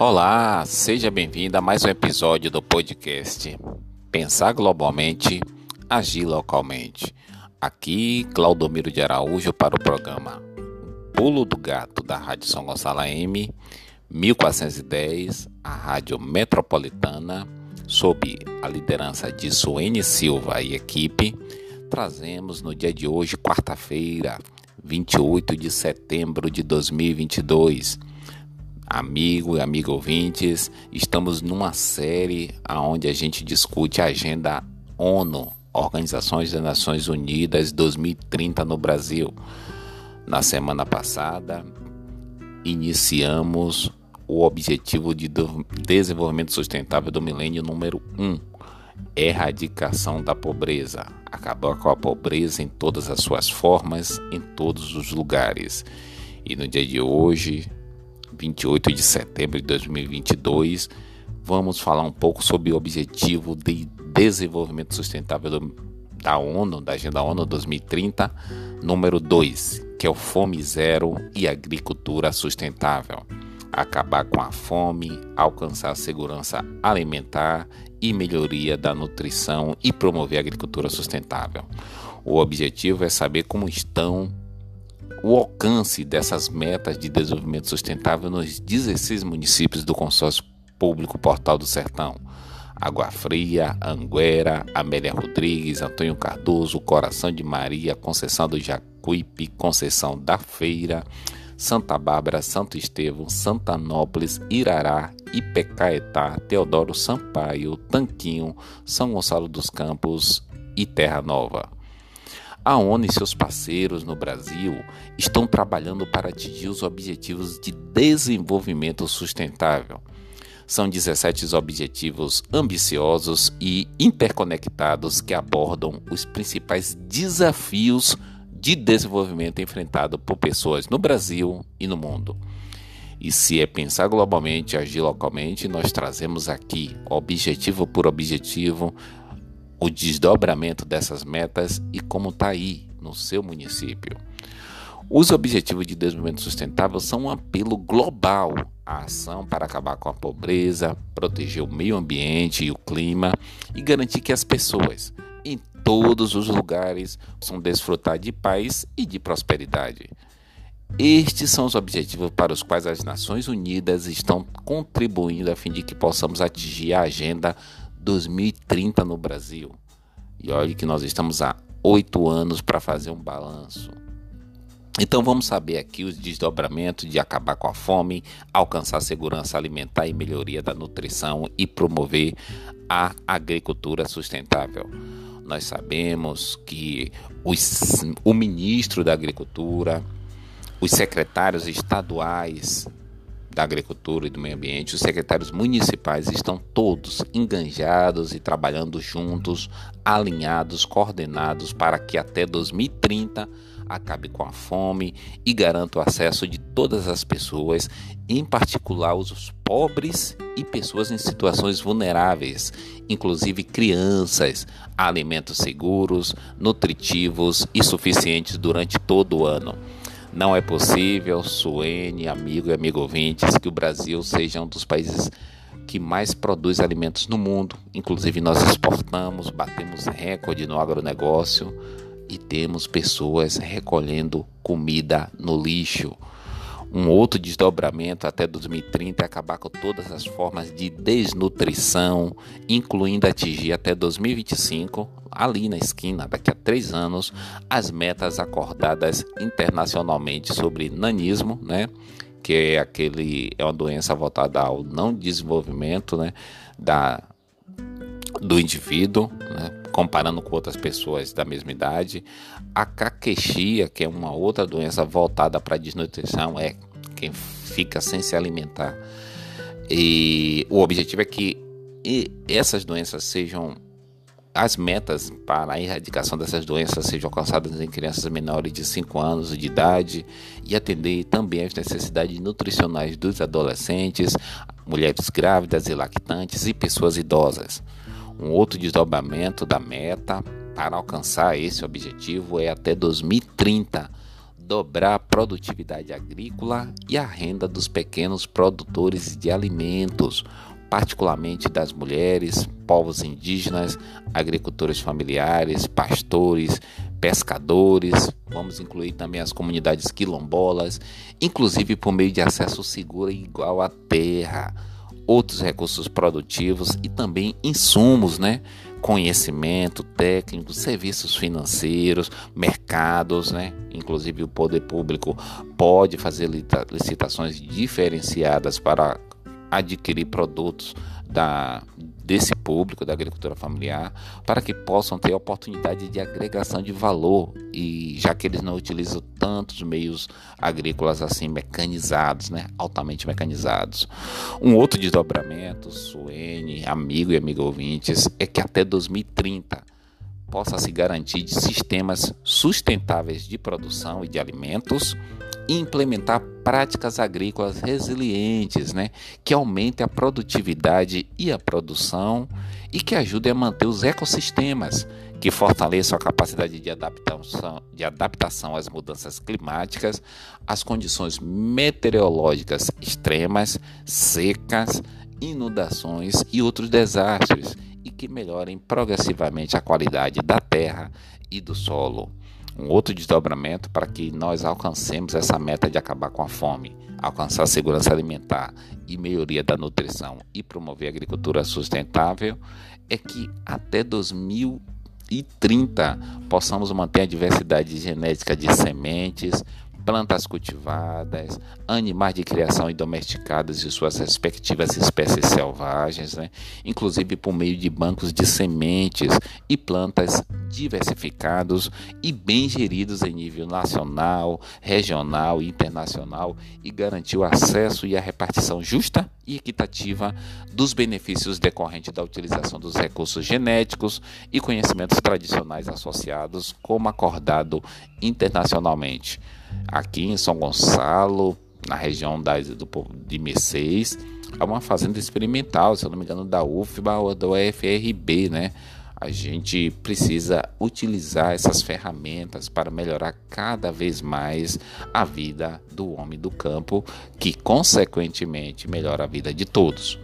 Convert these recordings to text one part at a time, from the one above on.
Olá, seja bem-vindo a mais um episódio do podcast Pensar Globalmente, Agir Localmente. Aqui, Claudomiro de Araújo para o programa Pulo do Gato da Rádio São Gonçalo AM 1410, a Rádio Metropolitana, sob a liderança de Suene Silva e equipe, trazemos no dia de hoje, quarta-feira, 28 de setembro de 2022 amigo e amigo ouvintes, estamos numa série onde a gente discute a agenda ONU, Organizações das Nações Unidas 2030 no Brasil. Na semana passada, iniciamos o objetivo de desenvolvimento sustentável do milênio número 1, erradicação da pobreza, acabar com a pobreza em todas as suas formas, em todos os lugares. E no dia de hoje, 28 de setembro de 2022, vamos falar um pouco sobre o objetivo de desenvolvimento sustentável do, da ONU, da Agenda ONU 2030, número 2, que é o Fome Zero e Agricultura Sustentável. Acabar com a fome, alcançar a segurança alimentar e melhoria da nutrição e promover a agricultura sustentável. O objetivo é saber como estão o alcance dessas metas de desenvolvimento sustentável nos 16 municípios do consórcio público Portal do Sertão. Água Fria, Anguera, Amélia Rodrigues, Antônio Cardoso, Coração de Maria, Conceição do Jacuípe, Conceição da Feira, Santa Bárbara, Santo Estevão, Santanópolis, Irará, Ipecaetá, Teodoro Sampaio, Tanquinho, São Gonçalo dos Campos e Terra Nova. A ONU e seus parceiros no Brasil estão trabalhando para atingir os objetivos de desenvolvimento sustentável. São 17 objetivos ambiciosos e interconectados que abordam os principais desafios de desenvolvimento enfrentado por pessoas no Brasil e no mundo. E se é pensar globalmente, agir localmente, nós trazemos aqui, objetivo por objetivo, o desdobramento dessas metas e como está aí no seu município. Os Objetivos de Desenvolvimento Sustentável são um apelo global à ação para acabar com a pobreza, proteger o meio ambiente e o clima e garantir que as pessoas em todos os lugares possam desfrutar de paz e de prosperidade. Estes são os objetivos para os quais as Nações Unidas estão contribuindo a fim de que possamos atingir a Agenda 2030 no Brasil. E olhe que nós estamos há oito anos para fazer um balanço. Então vamos saber aqui os desdobramentos de acabar com a fome, alcançar segurança alimentar e melhoria da nutrição e promover a agricultura sustentável. Nós sabemos que os, o ministro da Agricultura, os secretários estaduais da Agricultura e do Meio Ambiente, os secretários municipais estão todos enganjados e trabalhando juntos, alinhados, coordenados para que até 2030 acabe com a fome e garanta o acesso de todas as pessoas, em particular os pobres e pessoas em situações vulneráveis, inclusive crianças, a alimentos seguros, nutritivos e suficientes durante todo o ano. Não é possível, Suene, amigo e amigo ouvintes, que o Brasil seja um dos países que mais produz alimentos no mundo. Inclusive, nós exportamos, batemos recorde no agronegócio e temos pessoas recolhendo comida no lixo. Um outro desdobramento até 2030 é acabar com todas as formas de desnutrição, incluindo atingir até 2025, ali na esquina, daqui a três anos, as metas acordadas internacionalmente sobre nanismo, né? que é aquele é uma doença voltada ao não desenvolvimento, né, da do indivíduo, né, comparando com outras pessoas da mesma idade. A caquexia, que é uma outra doença voltada para a desnutrição, é quem fica sem se alimentar. E o objetivo é que essas doenças sejam as metas para a erradicação dessas doenças sejam alcançadas em crianças menores de 5 anos de idade e atender também às necessidades nutricionais dos adolescentes, mulheres grávidas e lactantes e pessoas idosas. Um outro desdobramento da meta para alcançar esse objetivo é até 2030 dobrar a produtividade agrícola e a renda dos pequenos produtores de alimentos, particularmente das mulheres, povos indígenas, agricultores familiares, pastores, pescadores, vamos incluir também as comunidades quilombolas, inclusive por meio de acesso seguro e igual à terra, outros recursos produtivos e também insumos, né? Conhecimento técnico, serviços financeiros, mercados, né? Inclusive o poder público pode fazer licitações diferenciadas para adquirir produtos da, desse público da agricultura familiar para que possam ter oportunidade de agregação de valor e já que eles não utilizam tantos meios agrícolas assim mecanizados, né, altamente mecanizados. Um outro desdobramento, Suene, amigo e amigo ouvintes, é que até 2030 possa se garantir de sistemas sustentáveis de produção e de alimentos implementar práticas agrícolas resilientes, né, que aumentem a produtividade e a produção e que ajudem a manter os ecossistemas, que fortaleçam a capacidade de adaptação, de adaptação às mudanças climáticas, às condições meteorológicas extremas, secas, inundações e outros desastres, e que melhorem progressivamente a qualidade da terra e do solo um outro desdobramento para que nós alcancemos essa meta de acabar com a fome, alcançar a segurança alimentar e melhoria da nutrição e promover a agricultura sustentável é que até 2030 possamos manter a diversidade genética de sementes, plantas cultivadas, animais de criação e domesticados e suas respectivas espécies selvagens, né? inclusive por meio de bancos de sementes e plantas diversificados e bem geridos em nível nacional, regional e internacional e garantir o acesso e a repartição justa e equitativa dos benefícios decorrentes da utilização dos recursos genéticos e conhecimentos tradicionais associados, como acordado internacionalmente aqui em São Gonçalo, na região da, do, de Mercedes, é uma fazenda experimental, se eu não me engano, da UFBA ou da UFRB, né? A gente precisa utilizar essas ferramentas para melhorar cada vez mais a vida do homem do campo, que consequentemente melhora a vida de todos.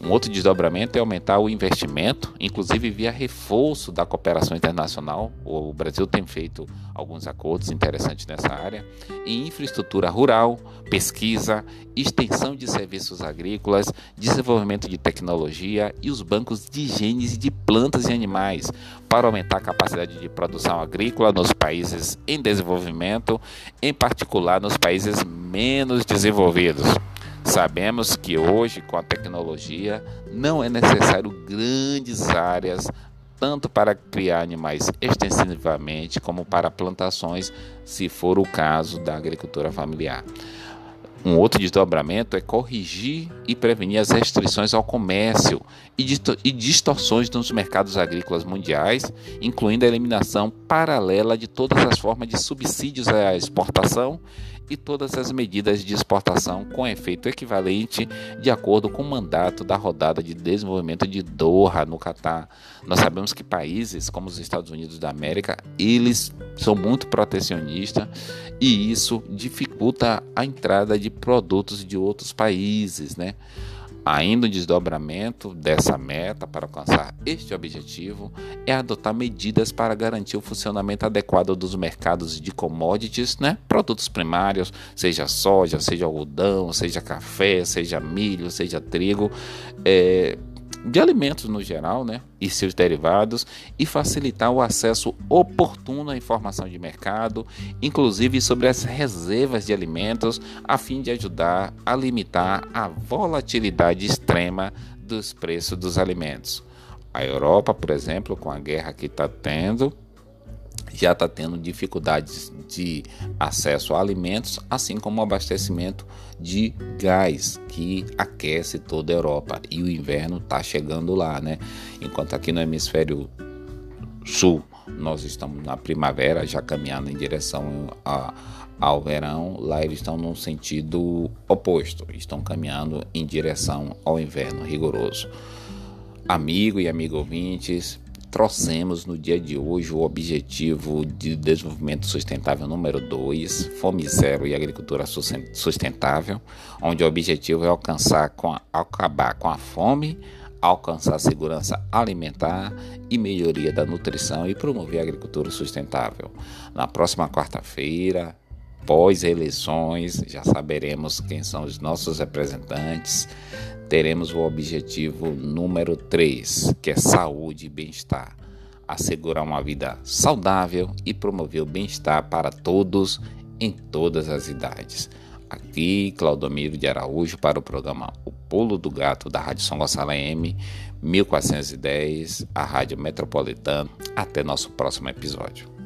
Um outro desdobramento é aumentar o investimento, inclusive via reforço da cooperação internacional. O Brasil tem feito alguns acordos interessantes nessa área, em infraestrutura rural, pesquisa, extensão de serviços agrícolas, desenvolvimento de tecnologia e os bancos de genes de plantas e animais, para aumentar a capacidade de produção agrícola nos países em desenvolvimento, em particular nos países menos desenvolvidos. Sabemos que hoje, com a tecnologia, não é necessário grandes áreas tanto para criar animais extensivamente como para plantações, se for o caso da agricultura familiar. Um outro desdobramento é corrigir e prevenir as restrições ao comércio e distorções nos mercados agrícolas mundiais, incluindo a eliminação paralela de todas as formas de subsídios à exportação e todas as medidas de exportação com efeito equivalente de acordo com o mandato da rodada de desenvolvimento de Doha no Catar. Nós sabemos que países como os Estados Unidos da América, eles são muito protecionistas e isso dificulta a entrada de produtos de outros países, né? Ainda um desdobramento dessa meta para alcançar este objetivo é adotar medidas para garantir o funcionamento adequado dos mercados de commodities, né? produtos primários, seja soja, seja algodão, seja café, seja milho, seja trigo, é, de alimentos no geral, né, e seus derivados, e facilitar o acesso oportuno à informação de mercado, inclusive sobre as reservas de alimentos, a fim de ajudar a limitar a volatilidade extrema dos preços dos alimentos. A Europa, por exemplo, com a guerra que está tendo, já está tendo dificuldades de acesso a alimentos, assim como abastecimento de gás que aquece toda a Europa e o inverno está chegando lá, né? Enquanto aqui no hemisfério sul nós estamos na primavera já caminhando em direção a, ao verão, lá eles estão no sentido oposto, estão caminhando em direção ao inverno rigoroso. Amigo e amigo ouvintes, trouxemos no dia de hoje o objetivo de desenvolvimento sustentável número 2, fome zero e agricultura sustentável, onde o objetivo é alcançar com a, acabar com a fome, alcançar a segurança alimentar e melhoria da nutrição e promover a agricultura sustentável. Na próxima quarta-feira, pós-eleições, já saberemos quem são os nossos representantes. Teremos o objetivo número 3, que é saúde e bem-estar. Assegurar uma vida saudável e promover o bem-estar para todos em todas as idades. Aqui, Claudomiro de Araújo, para o programa O Pulo do Gato da Rádio São Gonçalo M, 1410, a Rádio Metropolitana. Até nosso próximo episódio.